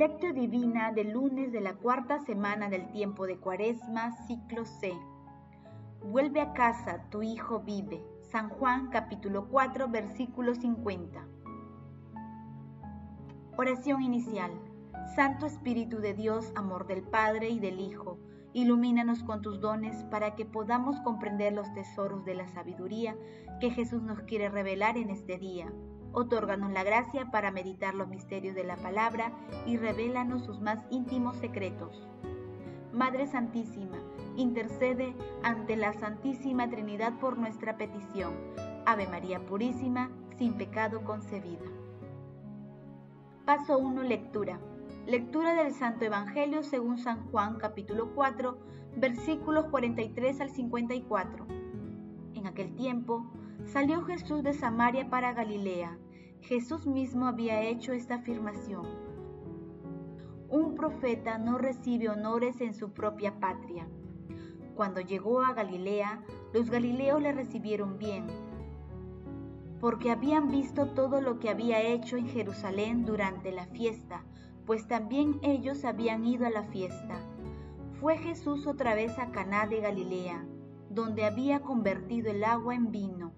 Lectio Divina del lunes de la cuarta semana del tiempo de Cuaresma, ciclo C. Vuelve a casa, tu hijo vive. San Juan capítulo 4, versículo 50. Oración inicial. Santo Espíritu de Dios, amor del Padre y del Hijo, ilumínanos con tus dones para que podamos comprender los tesoros de la sabiduría que Jesús nos quiere revelar en este día Otórganos la gracia para meditar los misterios de la palabra y revélanos sus más íntimos secretos. Madre Santísima, intercede ante la Santísima Trinidad por nuestra petición. Ave María Purísima, sin pecado concebida. Paso 1. Lectura. Lectura del Santo Evangelio según San Juan capítulo 4, versículos 43 al 54. En aquel tiempo, Salió Jesús de Samaria para Galilea. Jesús mismo había hecho esta afirmación. Un profeta no recibe honores en su propia patria. Cuando llegó a Galilea, los galileos le recibieron bien, porque habían visto todo lo que había hecho en Jerusalén durante la fiesta, pues también ellos habían ido a la fiesta. Fue Jesús otra vez a Caná de Galilea, donde había convertido el agua en vino.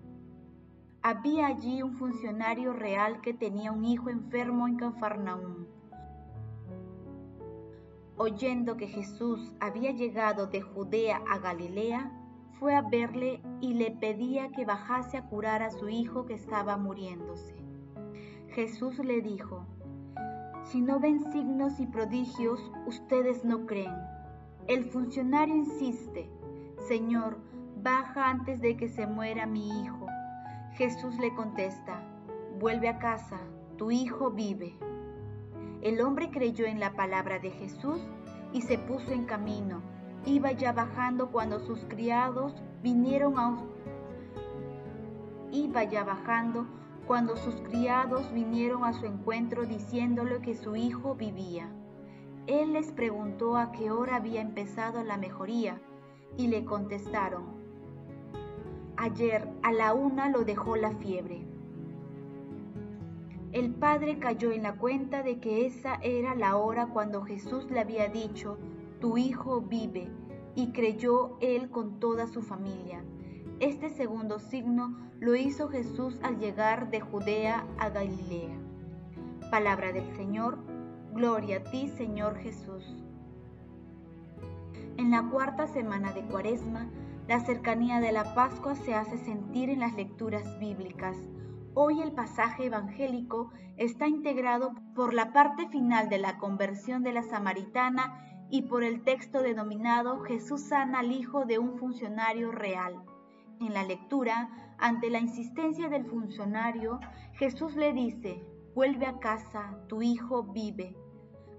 Había allí un funcionario real que tenía un hijo enfermo en Cafarnaúm. Oyendo que Jesús había llegado de Judea a Galilea, fue a verle y le pedía que bajase a curar a su hijo que estaba muriéndose. Jesús le dijo, Si no ven signos y prodigios, ustedes no creen. El funcionario insiste, Señor, baja antes de que se muera mi hijo. Jesús le contesta, vuelve a casa, tu hijo vive. El hombre creyó en la palabra de Jesús y se puso en camino. Iba ya bajando cuando sus criados vinieron a Iba ya bajando cuando sus criados vinieron a su encuentro diciéndole que su hijo vivía. Él les preguntó a qué hora había empezado la mejoría y le contestaron, Ayer a la una lo dejó la fiebre. El padre cayó en la cuenta de que esa era la hora cuando Jesús le había dicho, tu hijo vive, y creyó él con toda su familia. Este segundo signo lo hizo Jesús al llegar de Judea a Galilea. Palabra del Señor, gloria a ti Señor Jesús. En la cuarta semana de Cuaresma, la cercanía de la Pascua se hace sentir en las lecturas bíblicas. Hoy el pasaje evangélico está integrado por la parte final de la conversión de la samaritana y por el texto denominado Jesús sana al hijo de un funcionario real. En la lectura, ante la insistencia del funcionario, Jesús le dice, vuelve a casa, tu hijo vive.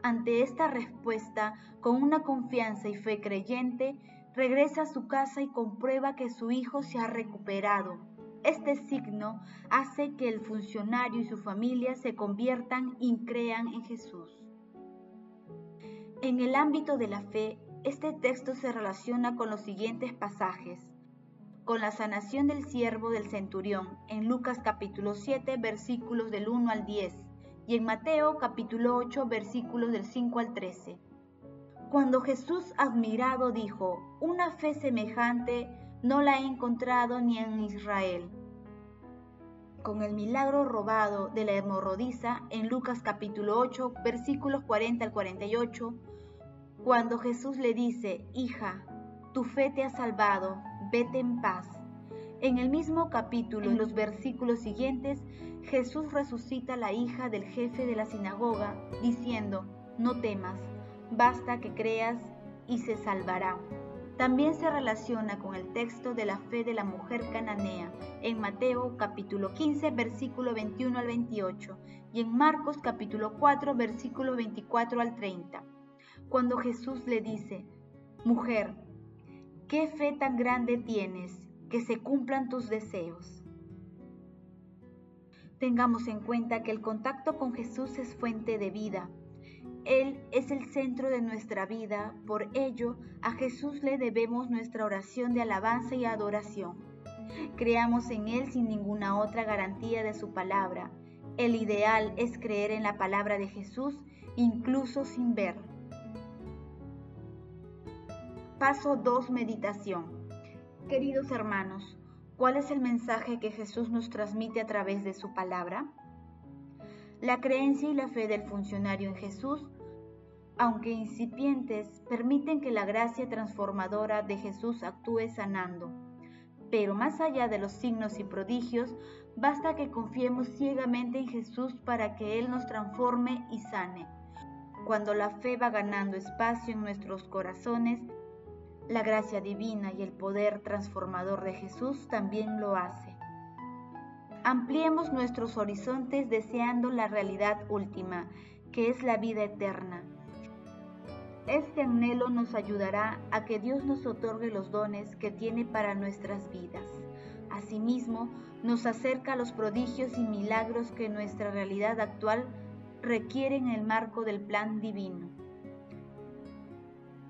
Ante esta respuesta, con una confianza y fe creyente, regresa a su casa y comprueba que su hijo se ha recuperado. Este signo hace que el funcionario y su familia se conviertan y crean en Jesús. En el ámbito de la fe, este texto se relaciona con los siguientes pasajes. Con la sanación del siervo del centurión en Lucas capítulo 7 versículos del 1 al 10 y en Mateo capítulo 8 versículos del 5 al 13 cuando Jesús admirado dijo, una fe semejante no la he encontrado ni en Israel. Con el milagro robado de la hemorrodiza en Lucas capítulo 8 versículos 40 al 48, cuando Jesús le dice, hija, tu fe te ha salvado, vete en paz. En el mismo capítulo, en los versículos siguientes, Jesús resucita a la hija del jefe de la sinagoga, diciendo, no temas, basta que creas y se salvará. También se relaciona con el texto de la fe de la mujer cananea en Mateo capítulo 15 versículo 21 al 28 y en Marcos capítulo 4 versículo 24 al 30. Cuando Jesús le dice, Mujer, ¿qué fe tan grande tienes que se cumplan tus deseos? Tengamos en cuenta que el contacto con Jesús es fuente de vida él es el centro de nuestra vida, por ello a Jesús le debemos nuestra oración de alabanza y adoración. Creamos en Él sin ninguna otra garantía de su palabra. El ideal es creer en la palabra de Jesús incluso sin ver. Paso 2. Meditación. Queridos hermanos, ¿cuál es el mensaje que Jesús nos transmite a través de su palabra? La creencia y la fe del funcionario en Jesús, aunque incipientes, permiten que la gracia transformadora de Jesús actúe sanando. Pero más allá de los signos y prodigios, basta que confiemos ciegamente en Jesús para que Él nos transforme y sane. Cuando la fe va ganando espacio en nuestros corazones, la gracia divina y el poder transformador de Jesús también lo hace. Ampliemos nuestros horizontes deseando la realidad última, que es la vida eterna. Este anhelo nos ayudará a que Dios nos otorgue los dones que tiene para nuestras vidas. Asimismo, nos acerca a los prodigios y milagros que nuestra realidad actual requiere en el marco del plan divino.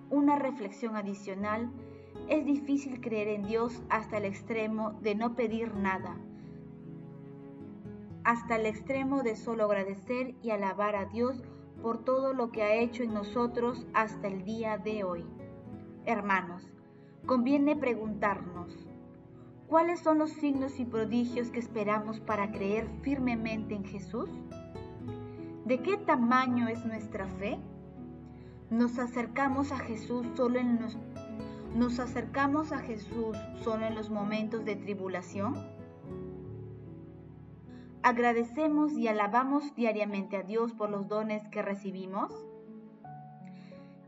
Una reflexión adicional, es difícil creer en Dios hasta el extremo de no pedir nada, hasta el extremo de solo agradecer y alabar a Dios por todo lo que ha hecho en nosotros hasta el día de hoy. Hermanos, conviene preguntarnos, ¿cuáles son los signos y prodigios que esperamos para creer firmemente en Jesús? ¿De qué tamaño es nuestra fe? Nos acercamos a Jesús solo en los nos acercamos a Jesús solo en los momentos de tribulación. Agradecemos y alabamos diariamente a Dios por los dones que recibimos.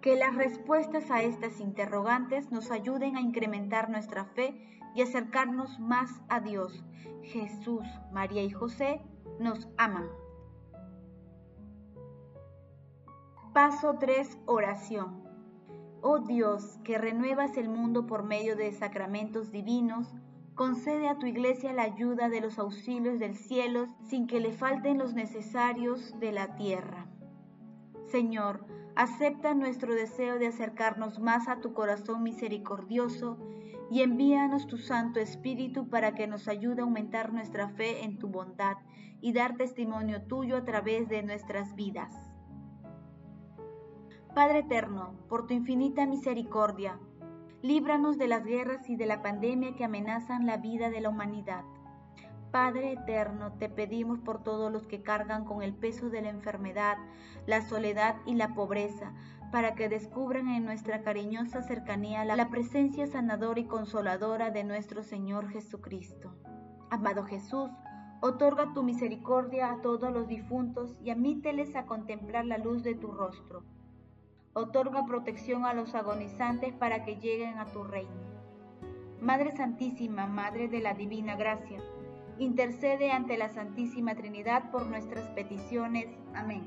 Que las respuestas a estas interrogantes nos ayuden a incrementar nuestra fe y acercarnos más a Dios. Jesús, María y José nos aman. Paso 3. Oración. Oh Dios, que renuevas el mundo por medio de sacramentos divinos, concede a tu iglesia la ayuda de los auxilios del cielo sin que le falten los necesarios de la tierra. Señor, acepta nuestro deseo de acercarnos más a tu corazón misericordioso y envíanos tu Santo Espíritu para que nos ayude a aumentar nuestra fe en tu bondad y dar testimonio tuyo a través de nuestras vidas. Padre eterno, por tu infinita misericordia, líbranos de las guerras y de la pandemia que amenazan la vida de la humanidad. Padre eterno, te pedimos por todos los que cargan con el peso de la enfermedad, la soledad y la pobreza, para que descubran en nuestra cariñosa cercanía la presencia sanadora y consoladora de nuestro Señor Jesucristo. Amado Jesús, otorga tu misericordia a todos los difuntos y admíteles a contemplar la luz de tu rostro otorga protección a los agonizantes para que lleguen a tu reino. Madre Santísima, Madre de la Divina Gracia, intercede ante la Santísima Trinidad por nuestras peticiones. Amén.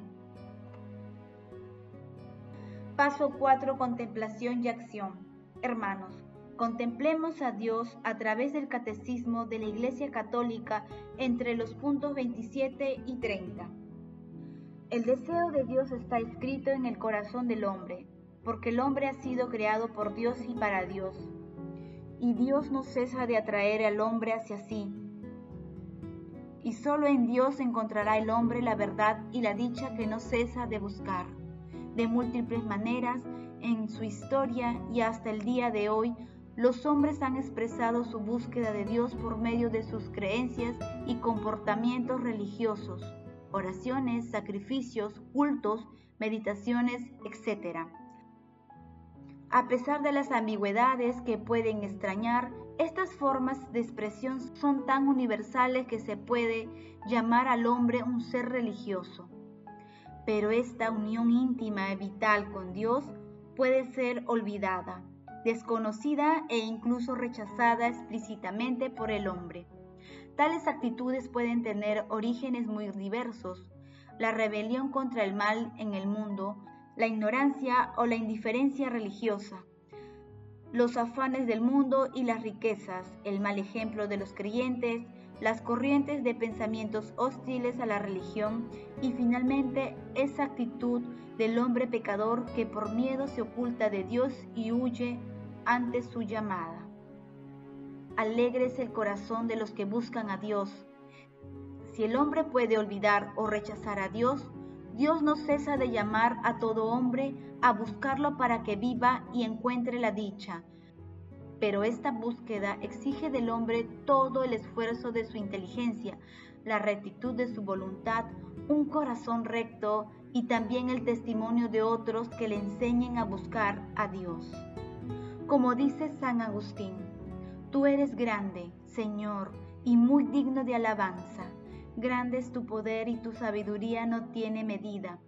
Paso 4. Contemplación y acción. Hermanos, contemplemos a Dios a través del Catecismo de la Iglesia Católica entre los puntos 27 y 30. El deseo de Dios está escrito en el corazón del hombre, porque el hombre ha sido creado por Dios y para Dios. Y Dios no cesa de atraer al hombre hacia sí. Y solo en Dios encontrará el hombre la verdad y la dicha que no cesa de buscar. De múltiples maneras, en su historia y hasta el día de hoy, los hombres han expresado su búsqueda de Dios por medio de sus creencias y comportamientos religiosos oraciones, sacrificios, cultos, meditaciones, etc. A pesar de las ambigüedades que pueden extrañar, estas formas de expresión son tan universales que se puede llamar al hombre un ser religioso. Pero esta unión íntima y vital con Dios puede ser olvidada, desconocida e incluso rechazada explícitamente por el hombre. Tales actitudes pueden tener orígenes muy diversos, la rebelión contra el mal en el mundo, la ignorancia o la indiferencia religiosa, los afanes del mundo y las riquezas, el mal ejemplo de los creyentes, las corrientes de pensamientos hostiles a la religión y finalmente esa actitud del hombre pecador que por miedo se oculta de Dios y huye ante su llamada alegre es el corazón de los que buscan a Dios. Si el hombre puede olvidar o rechazar a Dios, Dios no cesa de llamar a todo hombre a buscarlo para que viva y encuentre la dicha. Pero esta búsqueda exige del hombre todo el esfuerzo de su inteligencia, la rectitud de su voluntad, un corazón recto y también el testimonio de otros que le enseñen a buscar a Dios. Como dice San Agustín, tú eres grande, Señor, y muy digno de alabanza. Grande es tu poder y tu sabiduría no tiene medida.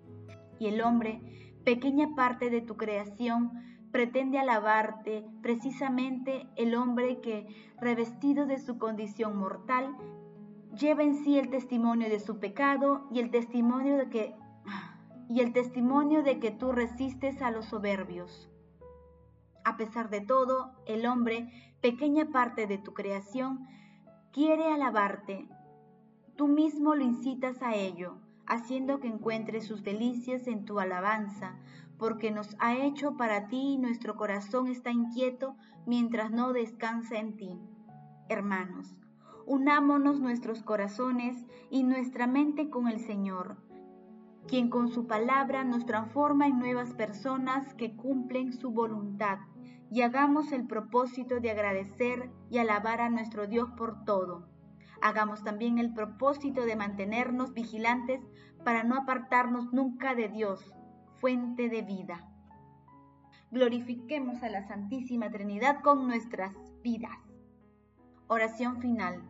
Y el hombre, pequeña parte de tu creación, pretende alabarte precisamente el hombre que, revestido de su condición mortal, lleva en sí el testimonio de su pecado y el testimonio de que y el testimonio de que tú resistes a los soberbios. A pesar de todo, el hombre, pequeña parte de tu creación, quiere alabarte. Tú mismo lo incitas a ello, haciendo que encuentre sus delicias en tu alabanza, porque nos ha hecho para ti y nuestro corazón está inquieto mientras no descansa en ti. Hermanos, unámonos nuestros corazones y nuestra mente con el Señor, quien con su palabra nos transforma en nuevas personas que cumplen su voluntad, y hagamos el propósito de agradecer y alabar a nuestro Dios por todo. Hagamos también el propósito de mantenernos vigilantes para no apartarnos nunca de Dios, fuente de vida. Glorifiquemos a la Santísima Trinidad con nuestras vidas. Oración final.